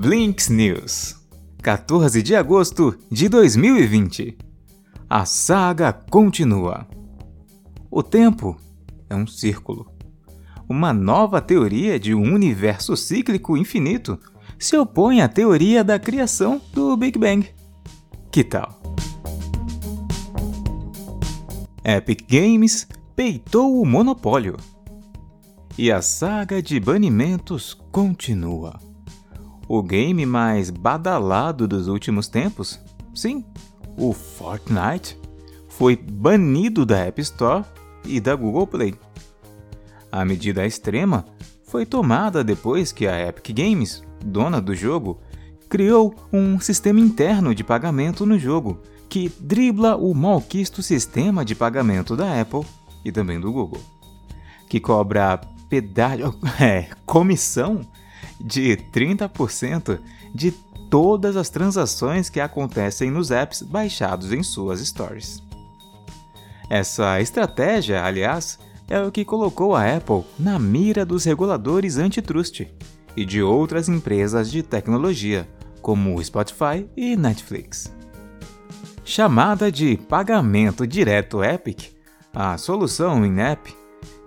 Blinks News, 14 de agosto de 2020. A saga continua. O tempo é um círculo. Uma nova teoria de um universo cíclico infinito se opõe à teoria da criação do Big Bang. Que tal? Epic Games peitou o monopólio. E a saga de banimentos continua. O game mais badalado dos últimos tempos, sim, o Fortnite, foi banido da App Store e da Google Play. A medida extrema foi tomada depois que a Epic Games, dona do jogo, criou um sistema interno de pagamento no jogo que dribla o malquisto sistema de pagamento da Apple e também do Google, que cobra pedágio, é, comissão de 30% de todas as transações que acontecem nos apps baixados em suas stories. Essa estratégia, aliás, é o que colocou a Apple na mira dos reguladores antitrust e de outras empresas de tecnologia, como Spotify e Netflix. Chamada de pagamento direto Epic, a solução in-app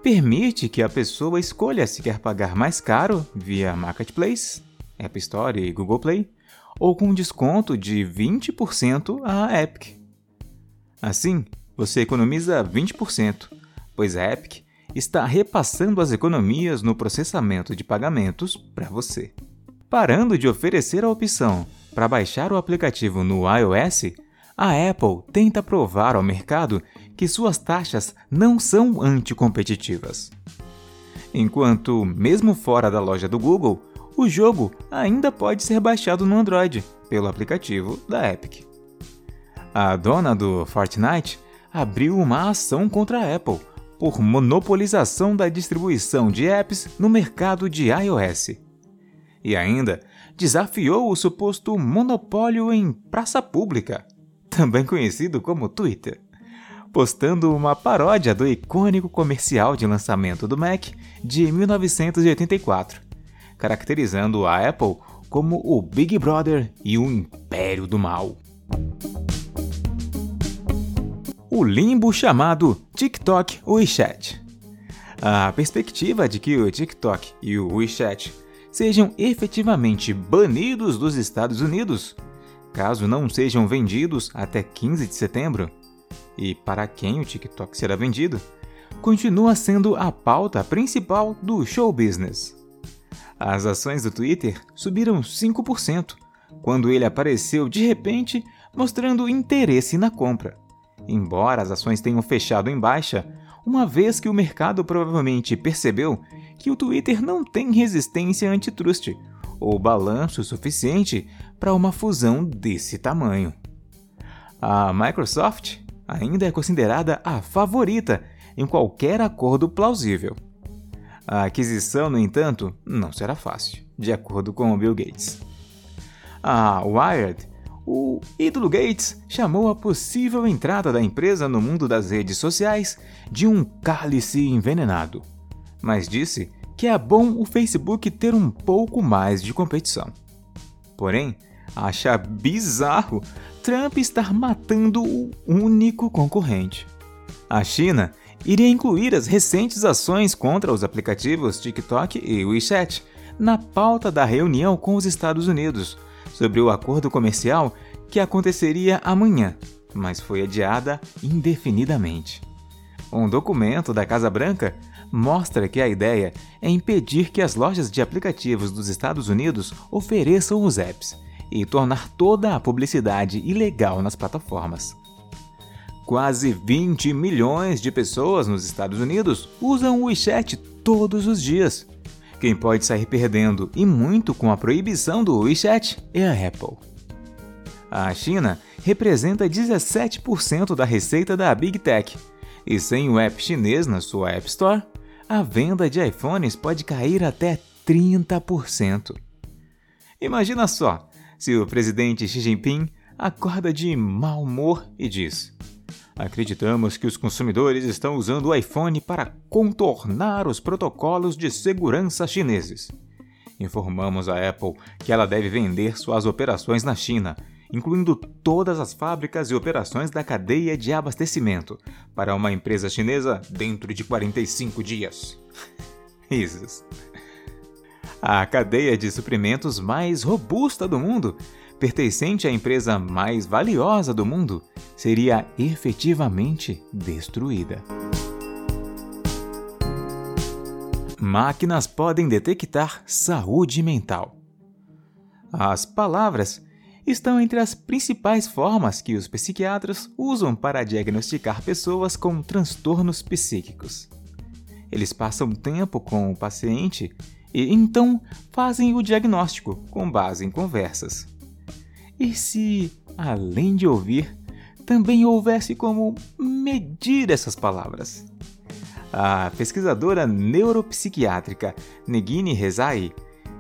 permite que a pessoa escolha se quer pagar mais caro via Marketplace, App Store e Google Play, ou com desconto de 20% à Epic. Assim, você economiza 20%, pois a Epic está repassando as economias no processamento de pagamentos para você. Parando de oferecer a opção para baixar o aplicativo no iOS, a Apple tenta provar ao mercado que suas taxas não são anticompetitivas. Enquanto, mesmo fora da loja do Google, o jogo ainda pode ser baixado no Android pelo aplicativo da Epic. A dona do Fortnite abriu uma ação contra a Apple por monopolização da distribuição de apps no mercado de iOS. E ainda desafiou o suposto monopólio em praça pública, também conhecido como Twitter, postando uma paródia do icônico comercial de lançamento do Mac de 1984 caracterizando a Apple como o Big Brother e o Império do Mal. O limbo chamado TikTok WeChat. A perspectiva de que o TikTok e o WeChat sejam efetivamente banidos dos Estados Unidos, caso não sejam vendidos até 15 de setembro, e para quem o TikTok será vendido, continua sendo a pauta principal do show business. As ações do Twitter subiram 5% quando ele apareceu de repente mostrando interesse na compra. Embora as ações tenham fechado em baixa, uma vez que o mercado provavelmente percebeu que o Twitter não tem resistência antitrust ou balanço suficiente para uma fusão desse tamanho. A Microsoft ainda é considerada a favorita em qualquer acordo plausível. A aquisição, no entanto, não será fácil, de acordo com Bill Gates. A Wired, o ídolo Gates chamou a possível entrada da empresa no mundo das redes sociais de um cálice envenenado, mas disse que é bom o Facebook ter um pouco mais de competição. Porém, acha bizarro Trump estar matando o único concorrente. A China iria incluir as recentes ações contra os aplicativos TikTok e WeChat na pauta da reunião com os Estados Unidos sobre o acordo comercial que aconteceria amanhã, mas foi adiada indefinidamente. Um documento da Casa Branca mostra que a ideia é impedir que as lojas de aplicativos dos Estados Unidos ofereçam os apps e tornar toda a publicidade ilegal nas plataformas. Quase 20 milhões de pessoas nos Estados Unidos usam o WeChat todos os dias. Quem pode sair perdendo e muito com a proibição do WeChat é a Apple. A China representa 17% da receita da Big Tech, e sem o app chinês na sua App Store, a venda de iPhones pode cair até 30%. Imagina só se o presidente Xi Jinping acorda de mau humor e diz: Acreditamos que os consumidores estão usando o iPhone para contornar os protocolos de segurança chineses. Informamos a Apple que ela deve vender suas operações na China, incluindo todas as fábricas e operações da cadeia de abastecimento, para uma empresa chinesa dentro de 45 dias. Risos. A cadeia de suprimentos mais robusta do mundo, pertencente à empresa mais valiosa do mundo, seria efetivamente destruída. Máquinas podem detectar saúde mental. As palavras estão entre as principais formas que os psiquiatras usam para diagnosticar pessoas com transtornos psíquicos. Eles passam tempo com o paciente e então fazem o diagnóstico com base em conversas. E se, além de ouvir, também houvesse como medir essas palavras? A pesquisadora neuropsiquiátrica Negini Rezai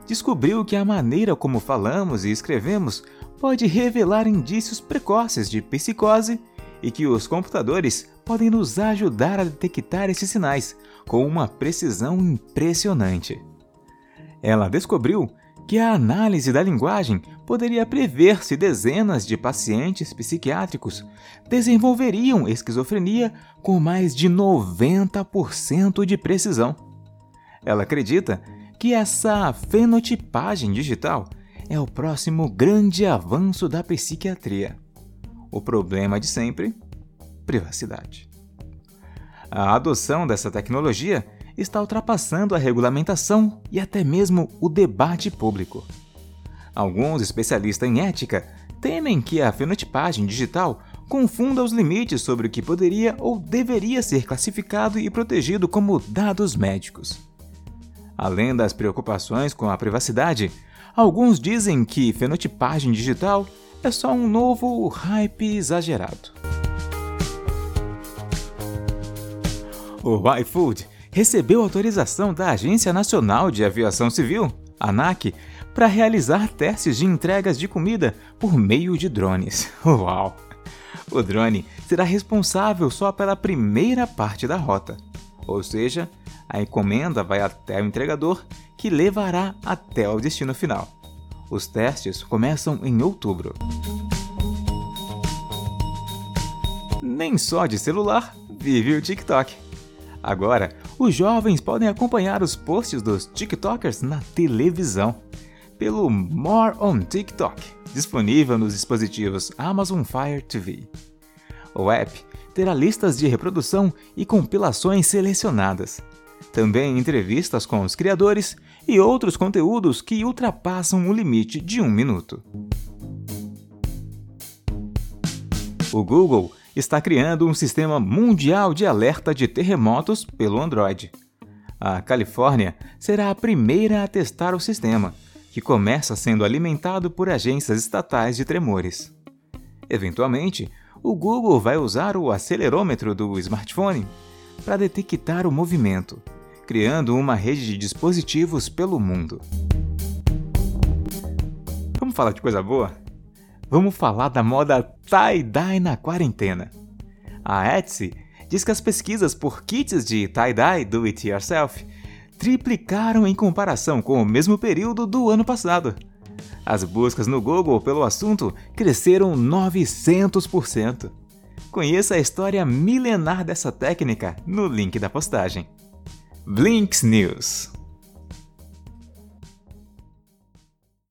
descobriu que a maneira como falamos e escrevemos pode revelar indícios precoces de psicose e que os computadores podem nos ajudar a detectar esses sinais com uma precisão impressionante. Ela descobriu que a análise da linguagem poderia prever se dezenas de pacientes psiquiátricos desenvolveriam esquizofrenia com mais de 90% de precisão. Ela acredita que essa fenotipagem digital é o próximo grande avanço da psiquiatria. O problema de sempre: privacidade. A adoção dessa tecnologia está ultrapassando a regulamentação e até mesmo o debate público. Alguns especialistas em ética temem que a fenotipagem digital confunda os limites sobre o que poderia ou deveria ser classificado e protegido como dados médicos. Além das preocupações com a privacidade, alguns dizem que fenotipagem digital é só um novo hype exagerado. O iFood recebeu autorização da Agência Nacional de Aviação Civil, ANAC, para realizar testes de entregas de comida por meio de drones. Uau! O drone será responsável só pela primeira parte da rota, ou seja, a encomenda vai até o entregador, que levará até o destino final. Os testes começam em outubro. Nem só de celular vive o TikTok. Agora, os jovens podem acompanhar os posts dos TikTokers na televisão pelo More on TikTok, disponível nos dispositivos Amazon Fire TV. O app terá listas de reprodução e compilações selecionadas. Também entrevistas com os criadores e outros conteúdos que ultrapassam o limite de um minuto. O Google está criando um sistema mundial de alerta de terremotos pelo Android. A Califórnia será a primeira a testar o sistema, que começa sendo alimentado por agências estatais de tremores. Eventualmente, o Google vai usar o acelerômetro do smartphone para detectar o movimento, criando uma rede de dispositivos pelo mundo. Vamos falar de coisa boa? Vamos falar da moda tie-dye na quarentena. A Etsy diz que as pesquisas por kits de tie-dye do it yourself triplicaram em comparação com o mesmo período do ano passado. As buscas no Google pelo assunto cresceram 900%. Conheça a história milenar dessa técnica no link da postagem. Blinks News